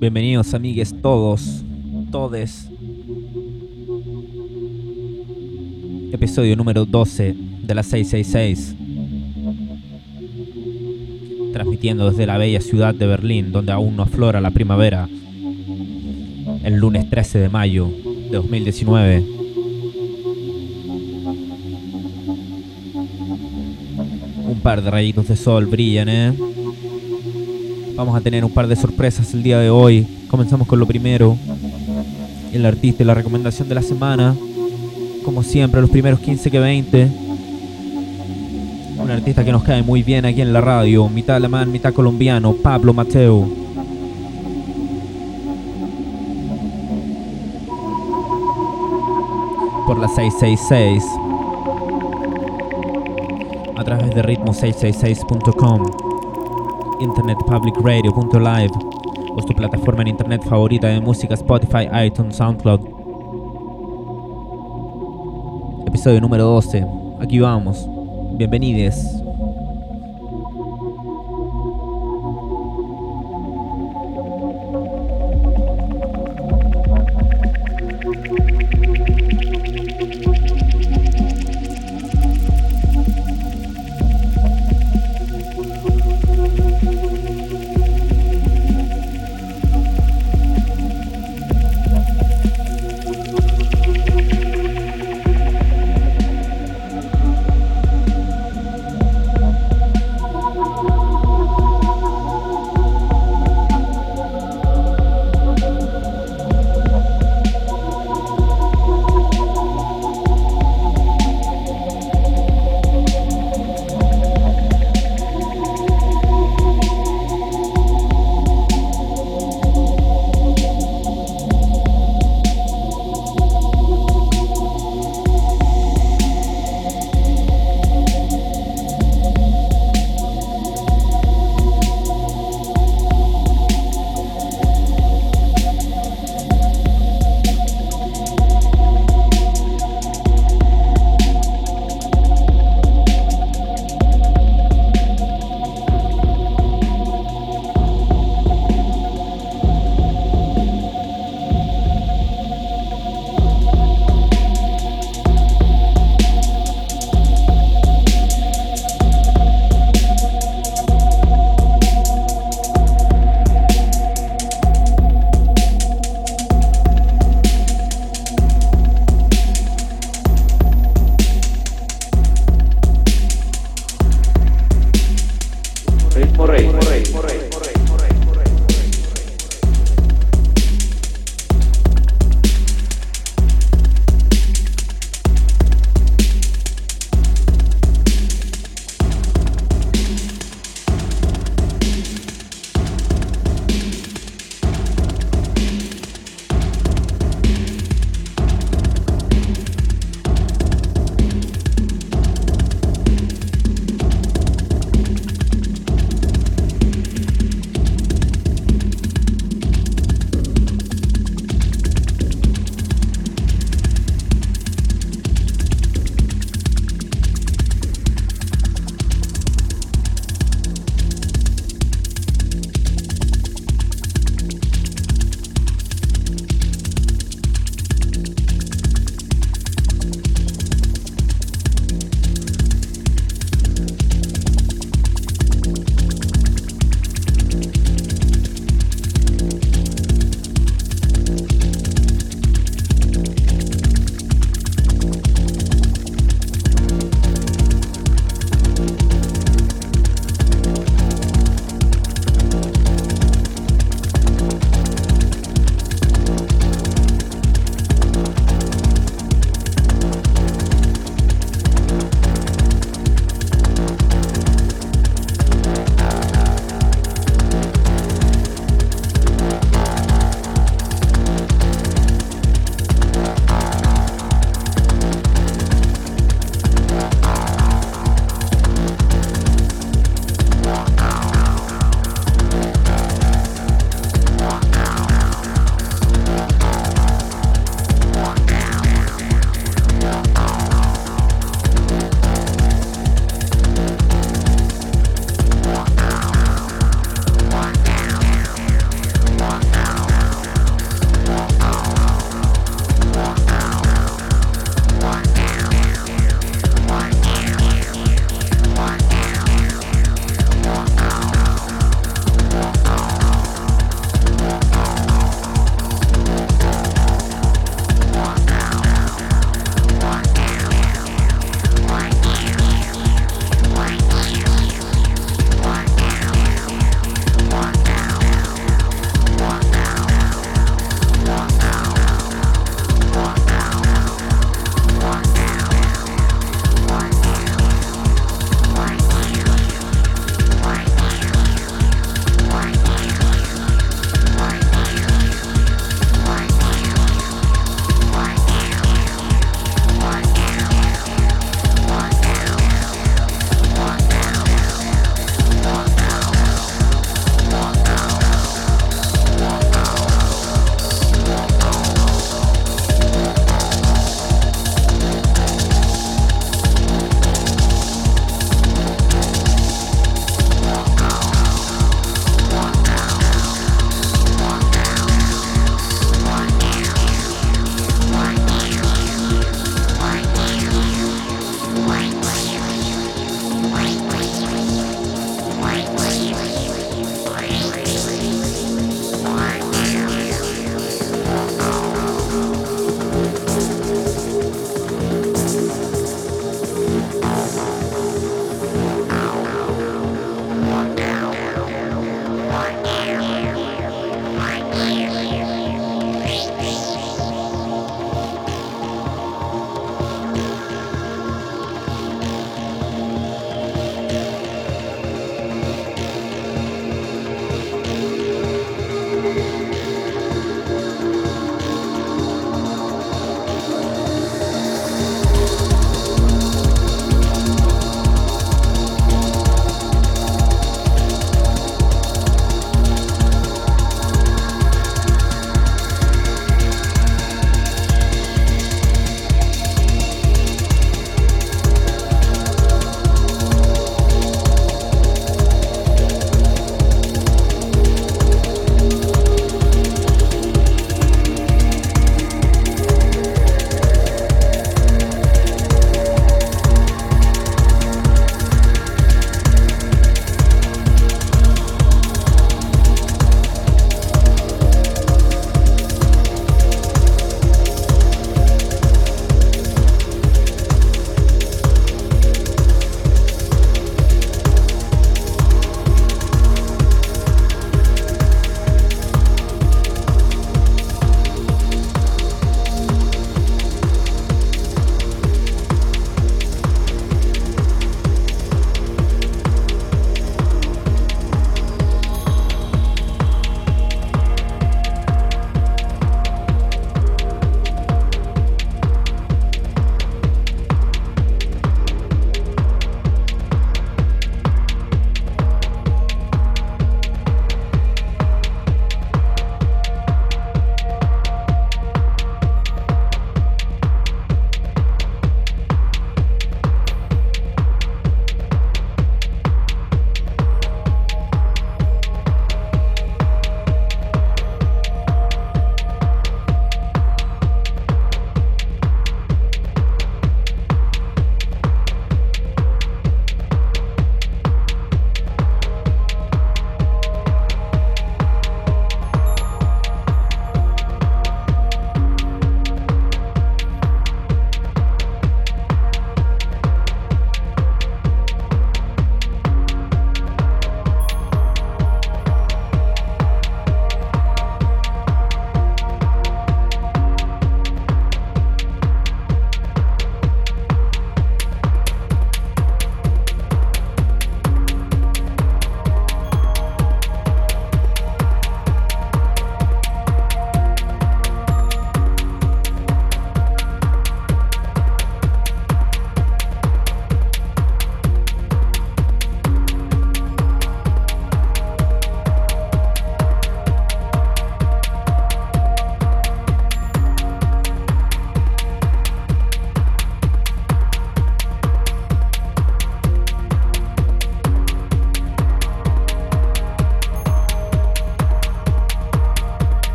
Bienvenidos amigues todos, todes. Episodio número 12 de la 666. Transmitiendo desde la bella ciudad de Berlín, donde aún no aflora la primavera. El lunes 13 de mayo de 2019. Un par de rayitos de sol brillan, ¿eh? Vamos a tener un par de sorpresas el día de hoy. Comenzamos con lo primero. El artista y la recomendación de la semana. Como siempre, los primeros 15 que 20. Un artista que nos cae muy bien aquí en la radio. Mitad alemán, mitad colombiano. Pablo Mateo. Por la 666. A través de ritmo666.com internetpublicradio.live o tu plataforma en internet favorita de música Spotify, iTunes, SoundCloud. Episodio número 12. Aquí vamos. Bienvenidos.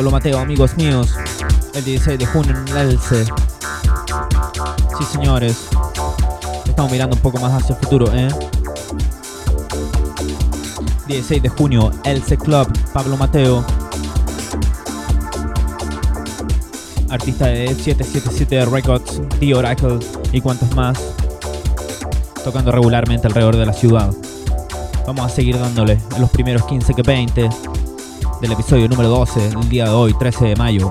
Pablo Mateo, amigos míos, el 16 de junio en el Elce. Sí, señores, estamos mirando un poco más hacia el futuro, ¿eh? 16 de junio, Elce Club, Pablo Mateo. Artista de 777 Records, The Oracle y cuantos más. Tocando regularmente alrededor de la ciudad. Vamos a seguir dándole en los primeros 15 que 20 del episodio número 12 del día de hoy, 13 de mayo.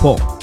Po.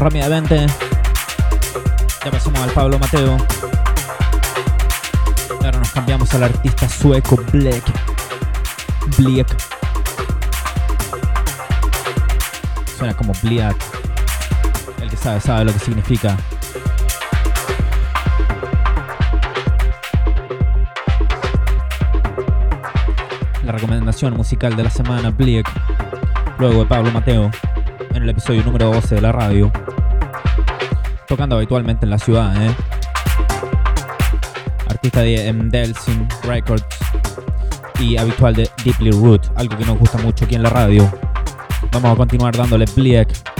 Rápidamente. Ya pasamos al Pablo Mateo. Ahora nos cambiamos al artista sueco Black. Black. Suena como Black. El que sabe, sabe lo que significa. La recomendación musical de la semana, Black. Luego de Pablo Mateo en el episodio número 12 de la radio tocando habitualmente en la ciudad, ¿eh? Artista de Delsin Records y habitual de Deeply Root, algo que nos gusta mucho aquí en la radio. Vamos a continuar dándole Bleak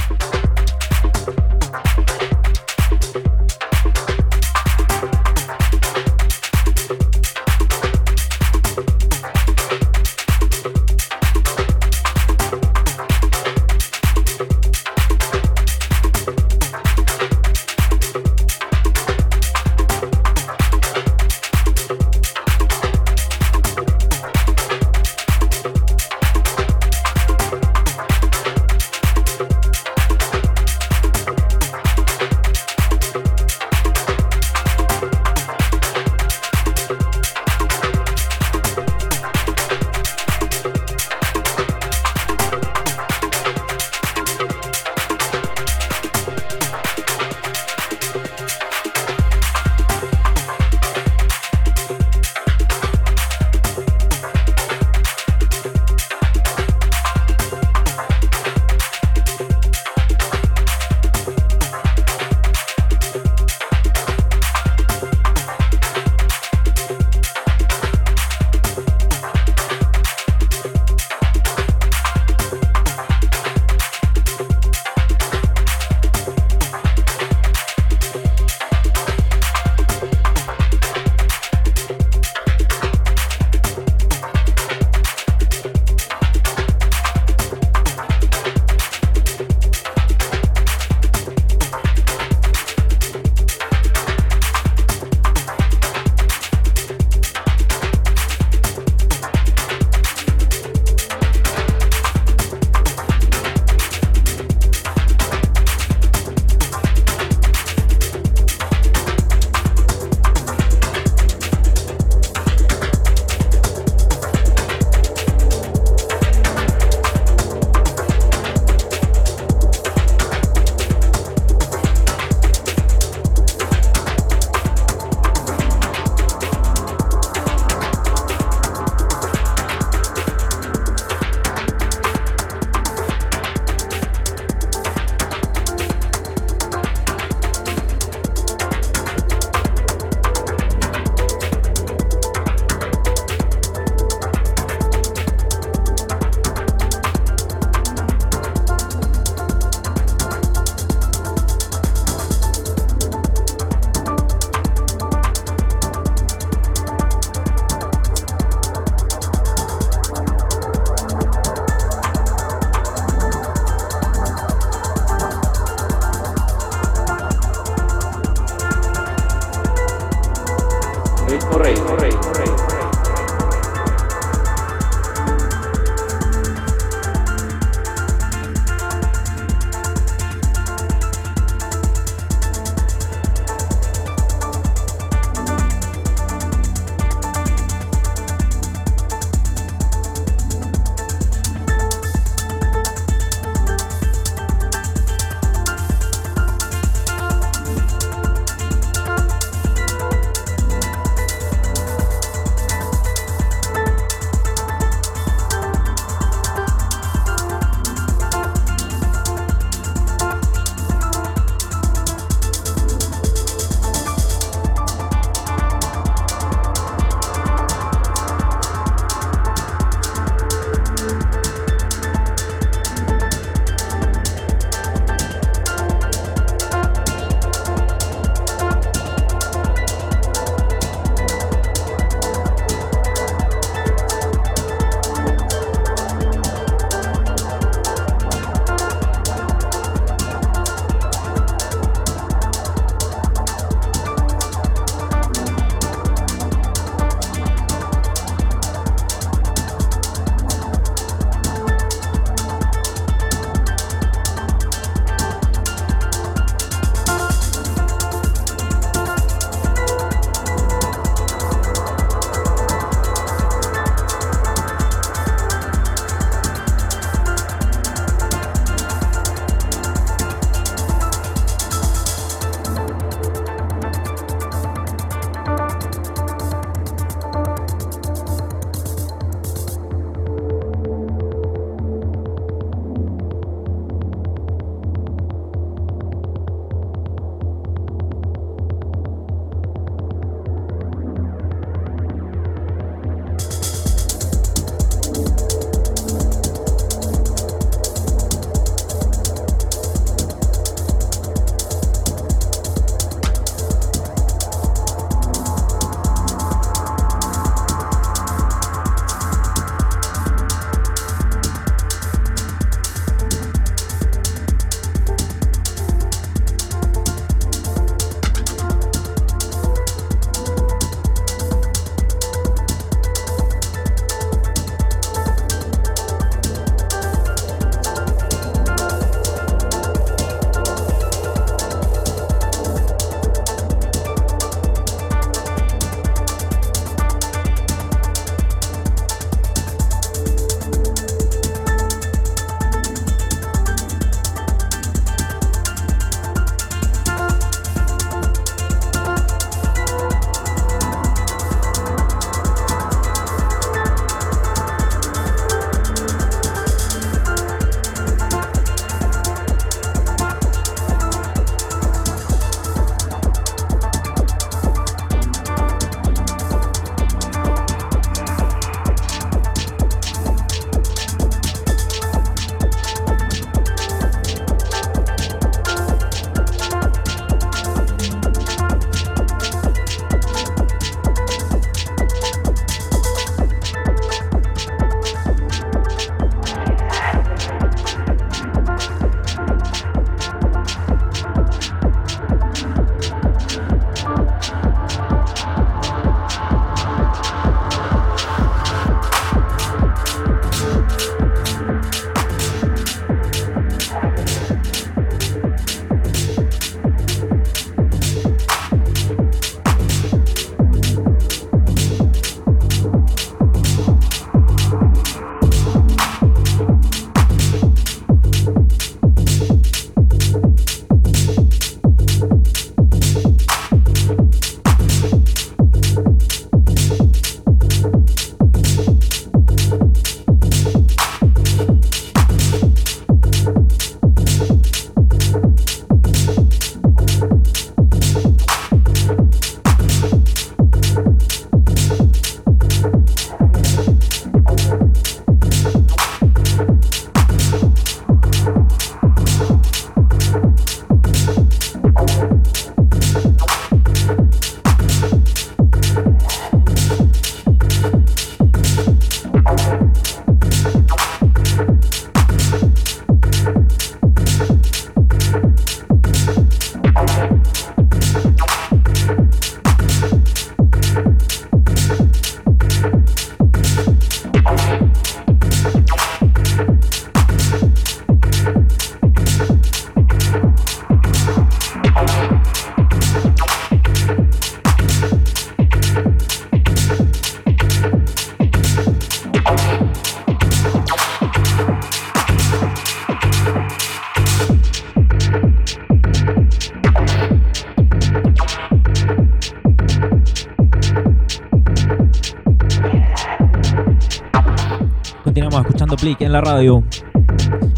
en la radio.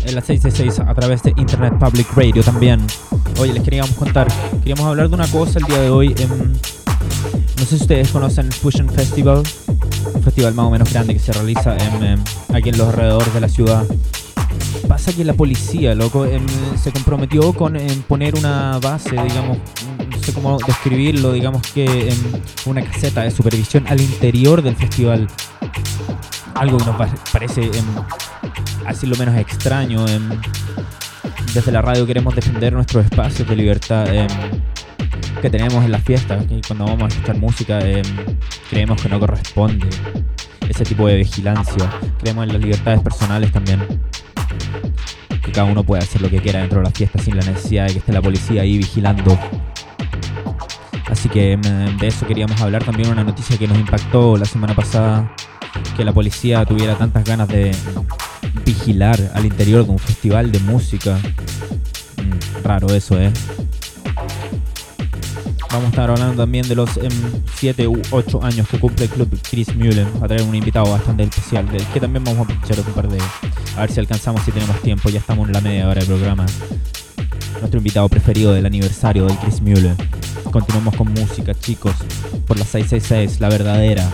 En la 666 a través de Internet Public Radio también. Oye, les queríamos contar. Queríamos hablar de una cosa el día de hoy. no sé si ustedes conocen Fusion Festival. Un festival más o menos grande que se realiza en, aquí en los alrededores de la ciudad. Pasa que la policía, loco, em, se comprometió con poner una base, digamos, no sé cómo describirlo, digamos que en una caseta de supervisión al interior del festival algo que nos parece así lo menos extraño. desde la radio queremos defender nuestros espacios de libertad que tenemos en las fiestas. Y cuando vamos a escuchar música creemos que no corresponde ese tipo de vigilancia. Creemos en las libertades personales también. Que cada uno puede hacer lo que quiera dentro de la fiesta sin la necesidad de que esté la policía ahí vigilando. Así que de eso queríamos hablar también una noticia que nos impactó la semana pasada que la policía tuviera tantas ganas de vigilar al interior de un festival de música. Mm, raro eso, ¿eh? Vamos a estar hablando también de los 7 em, u 8 años que cumple el club Chris Mullen. Va a traer un invitado bastante especial, del que también vamos a escuchar un par de... A ver si alcanzamos, si tenemos tiempo. Ya estamos en la media hora del programa. Nuestro invitado preferido del aniversario del Chris Mullen. Continuamos con música, chicos. Por la 666, la verdadera.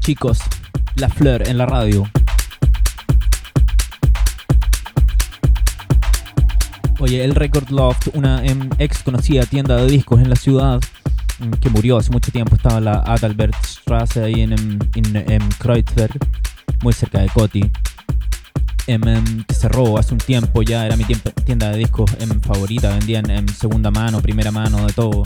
Chicos, La Fleur en la radio. Oye, el Record Loft, una em, ex conocida tienda de discos en la ciudad, em, que murió hace mucho tiempo, estaba en la Adalbertstrasse ahí en, em, en, Kreuzberg, muy cerca de Coti. que cerró hace un tiempo ya, era mi tienda de discos favorita, vendían en segunda mano, primera mano, de todo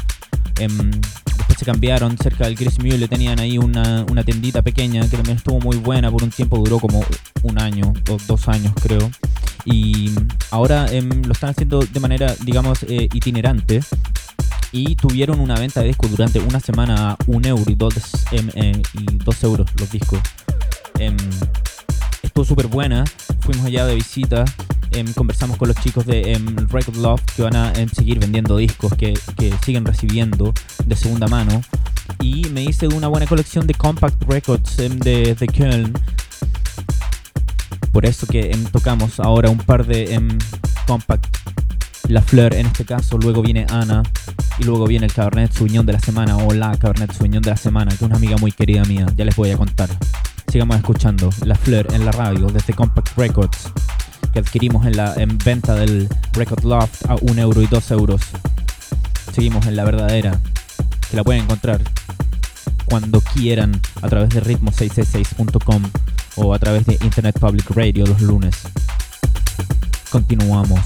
se cambiaron cerca del Chris Mule, tenían ahí una, una tendita pequeña que también estuvo muy buena por un tiempo, duró como un año o dos años creo. Y ahora em, lo están haciendo de manera, digamos, eh, itinerante. Y tuvieron una venta de discos durante una semana a un euro y dos, em, eh, y dos euros los discos. Estuvo súper buena. Fuimos allá de visita Em, conversamos con los chicos de em, Record Love que van a em, seguir vendiendo discos que, siguen recibiendo de segunda mano. Y me hice una buena colección de Compact Records de, de Köln. Por eso que tocamos ahora un par de Compact La Fleur en este caso. Luego viene Ana. Y luego viene el Cabernet Sauvignon de la semana. O la Cabernet Sauvignon de la semana. Que es una amiga muy querida mía. Ya les voy a contar. Sigamos escuchando La Fleur en la radio desde Compact Records que adquirimos en la en venta del Record Loft a 1 euro y 2 euros. Seguimos en la verdadera, que la pueden encontrar cuando quieran a través de ritmo666.com o a través de Internet Public Radio los lunes. Continuamos.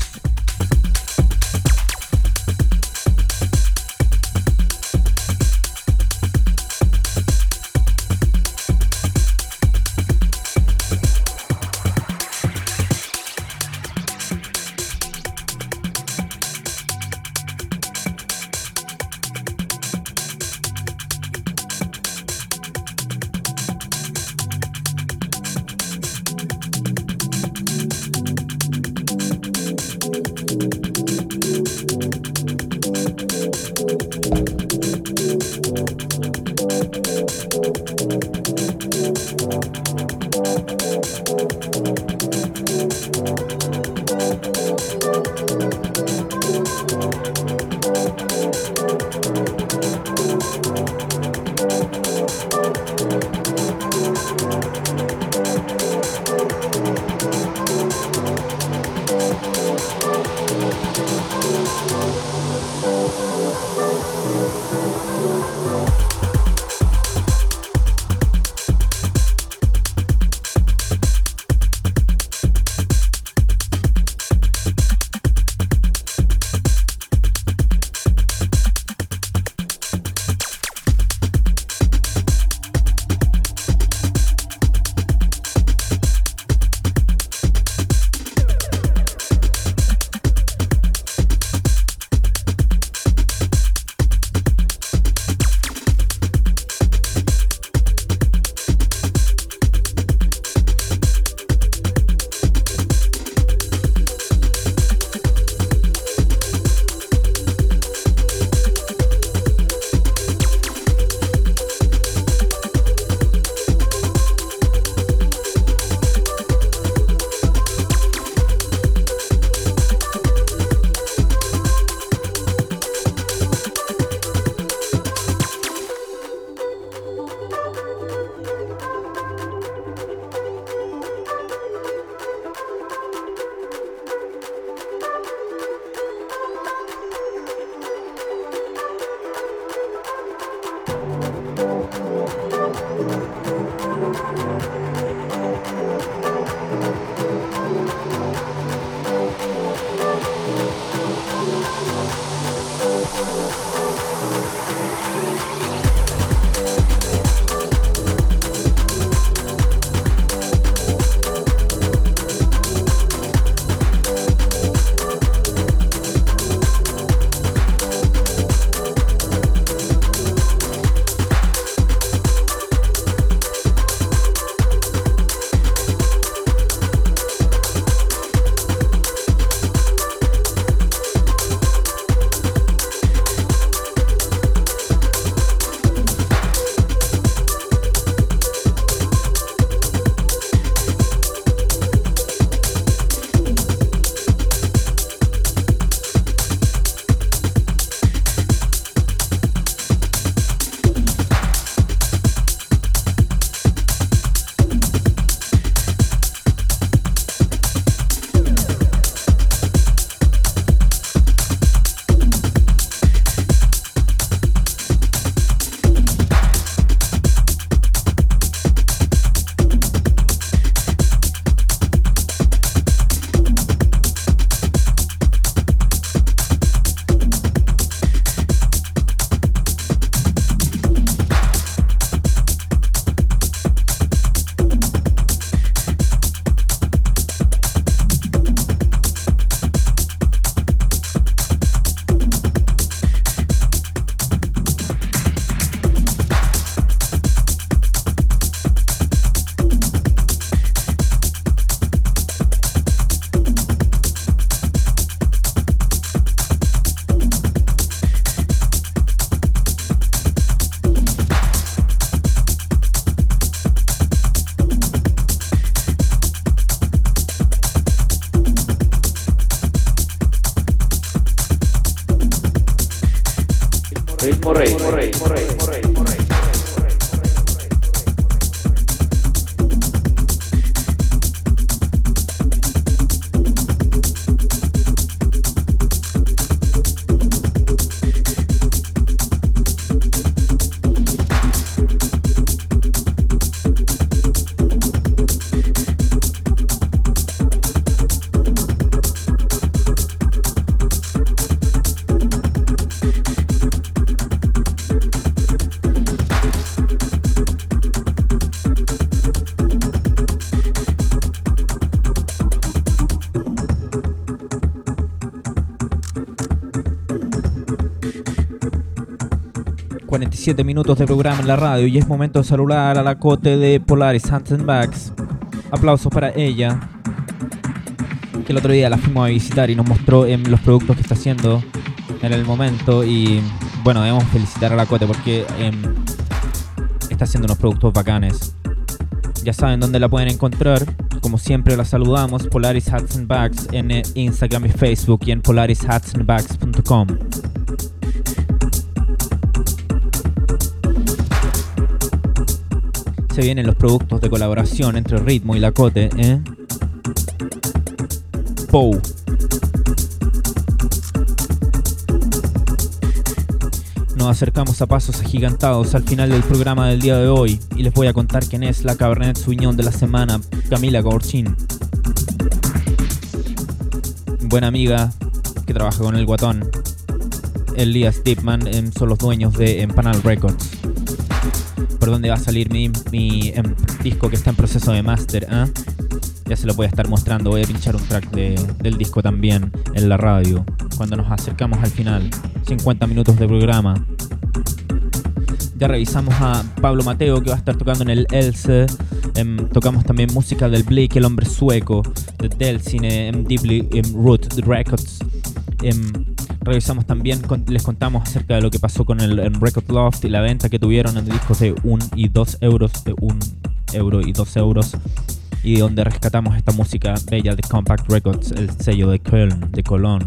47 minutos de programa en la radio y es momento de saludar a la cote de Polaris Hands and Bags. Aplausos para ella, que el otro día la fuimos a visitar y nos mostró en los productos que está haciendo en el momento. Y bueno, debemos felicitar a la cote porque em, está haciendo unos productos bacanes. Ya saben dónde la pueden encontrar. Como siempre la saludamos, Polaris Hats and Bags en Instagram y Facebook y en polarishatsandbags.com. se vienen los productos de colaboración entre Ritmo y Lacote, ¿eh? Pou. Nos acercamos a pasos agigantados al final del programa del día de hoy y les voy a contar quién es la Cabernet Sauvignon de la semana, Camila Gorchin. Buena amiga que trabaja con el guatón. Elías Dipman son los dueños de Empanal Records por dónde va a salir mi, em, disco que está en proceso de master. ¿ah? Ya se lo voy a estar mostrando. Voy a pinchar un track del disco también en la radio. Cuando nos acercamos al final. 50 minutos de programa. Ya revisamos a Pablo Mateo que va a estar tocando en el Else. Em, tocamos también música del Blake, el hombre sueco, de Delcine, en em, Deeply Root Records. Revisamos también, les contamos acerca de lo que pasó con el, Record Loft y la venta que tuvieron en discos de 1 y 2 euros, de 1 euro y 2 euros, y donde rescatamos esta música bella de Compact Records, el sello de Köln, de Cologne.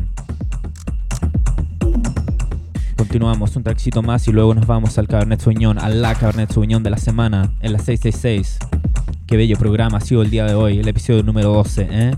Continuamos un traxito más y luego nos vamos al Cabernet Sauvignon, a la Cabernet Sauvignon de la semana, en la 666. Qué bello programa ha sido el día de hoy, el episodio número 12, ¿eh?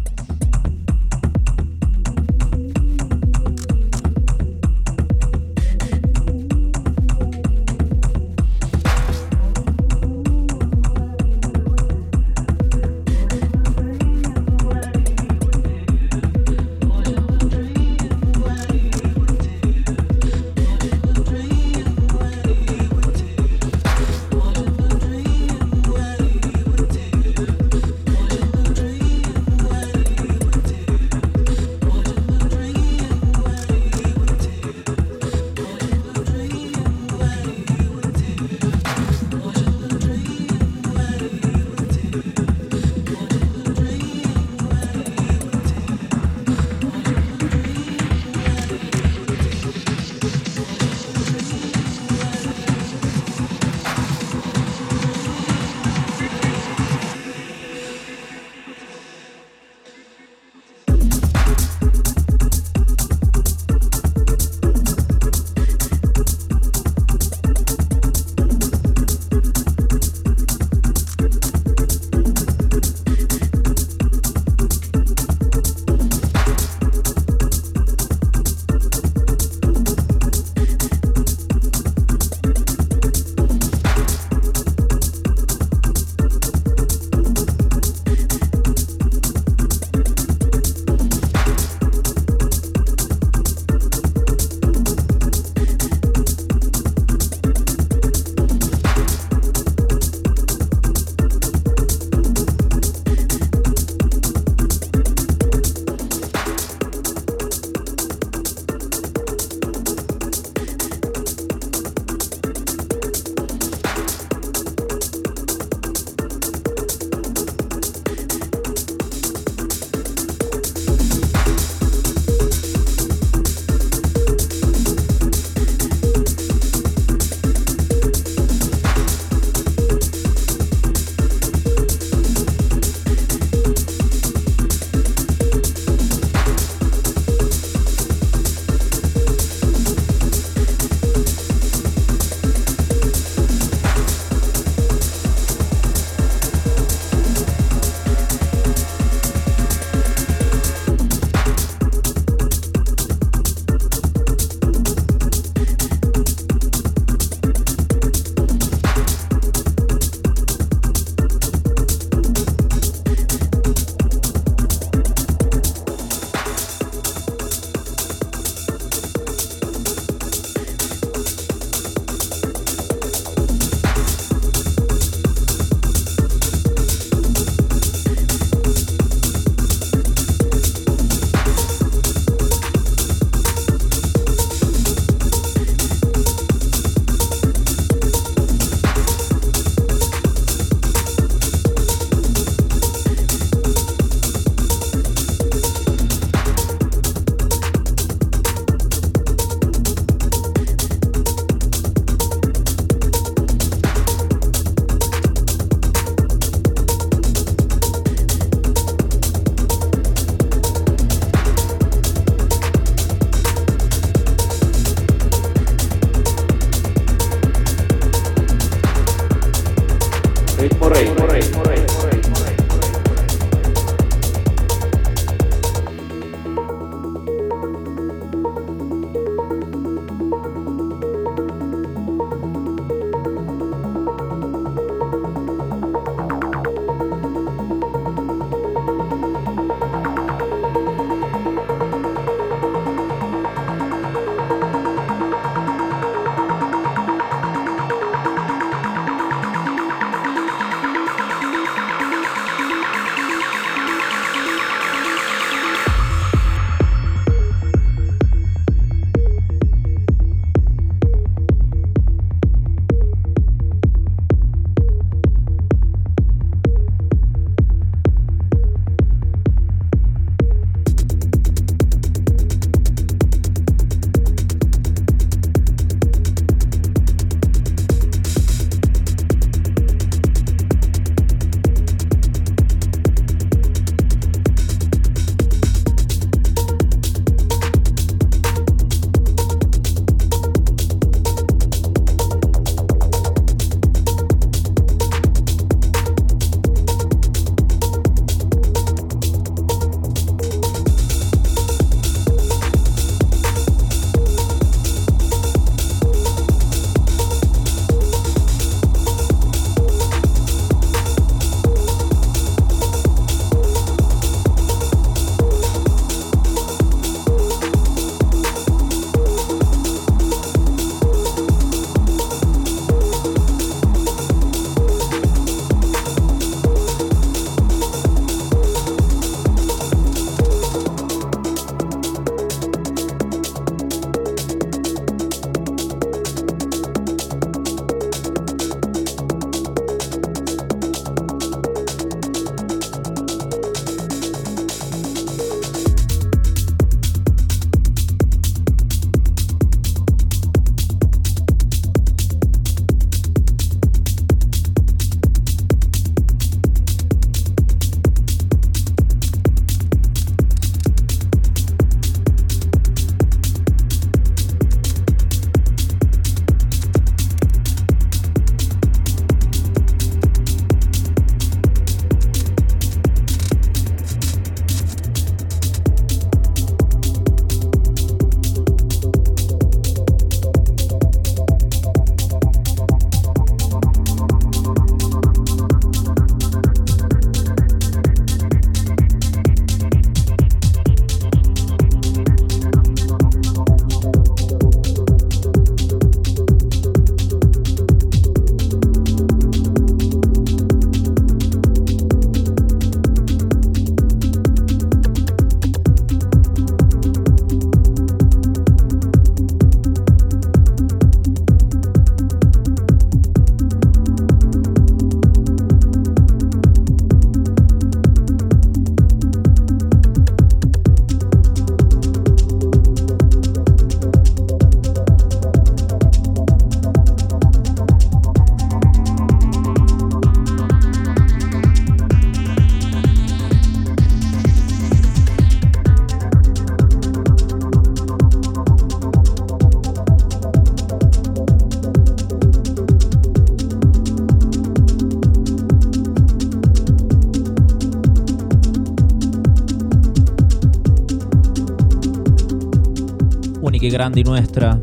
Grande nuestra.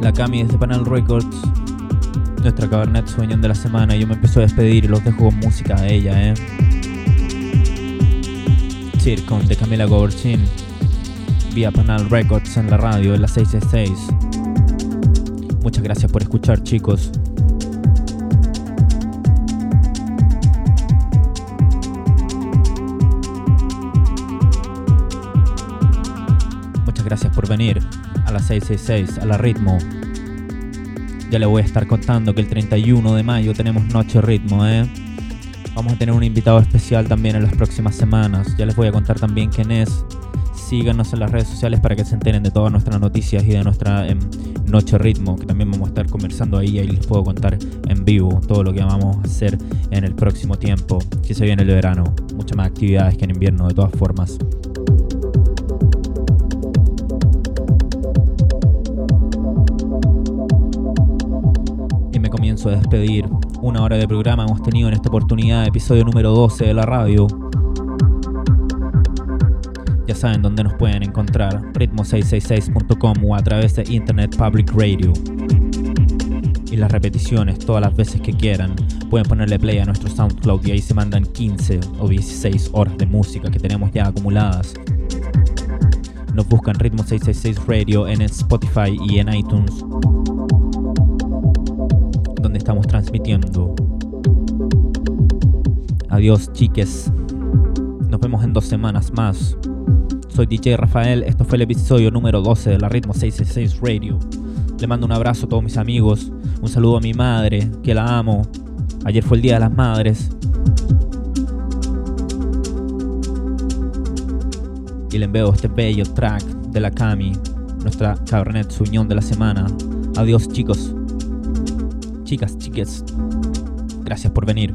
La Cami desde Panel Records. Nuestra Cabernet Sueñón de la semana. Yo me empiezo a despedir y los dejo con música de ella, eh. Circon de Camila Goberchin. Vía Panel Records en la radio, en la 666. Muchas gracias por escuchar, chicos. Venir a la 666, a la ritmo. Ya le voy a estar contando que el 31 de mayo tenemos Noche Ritmo, ¿eh? Vamos a tener un invitado especial también en las próximas semanas. Ya les voy a contar también quién es. Síganos en las redes sociales para que se enteren de todas nuestras noticias y de nuestra em, Noche Ritmo, que también vamos a estar conversando ahí. Ahí les puedo contar en vivo todo lo que vamos a hacer en el próximo tiempo, que se viene el verano. Muchas más actividades que en invierno, de todas formas. A despedir. Una hora de programa hemos tenido en esta oportunidad, episodio número 12 de la radio. Ya saben dónde nos pueden encontrar, ritmo666.com o a través de Internet Public Radio. Y las repeticiones todas las veces que quieran. Pueden ponerle play a nuestro SoundCloud y ahí se mandan 15 o 16 horas de música que tenemos ya acumuladas. Nos buscan Ritmo 666 Radio en Spotify y en iTunes, donde estamos transmitiendo. Adiós, chiques. Nos vemos en dos semanas más. Soy DJ Rafael, esto fue el episodio número 12 de la Ritmo 666 Radio. Le mando un abrazo a todos mis amigos, un saludo a mi madre, que la amo. Ayer fue el Día de las Madres. Y le envío este bello track de la Cami, nuestra Cabernet Suñón de la semana. Adiós chicos, chicas, chiques. Gracias por venir.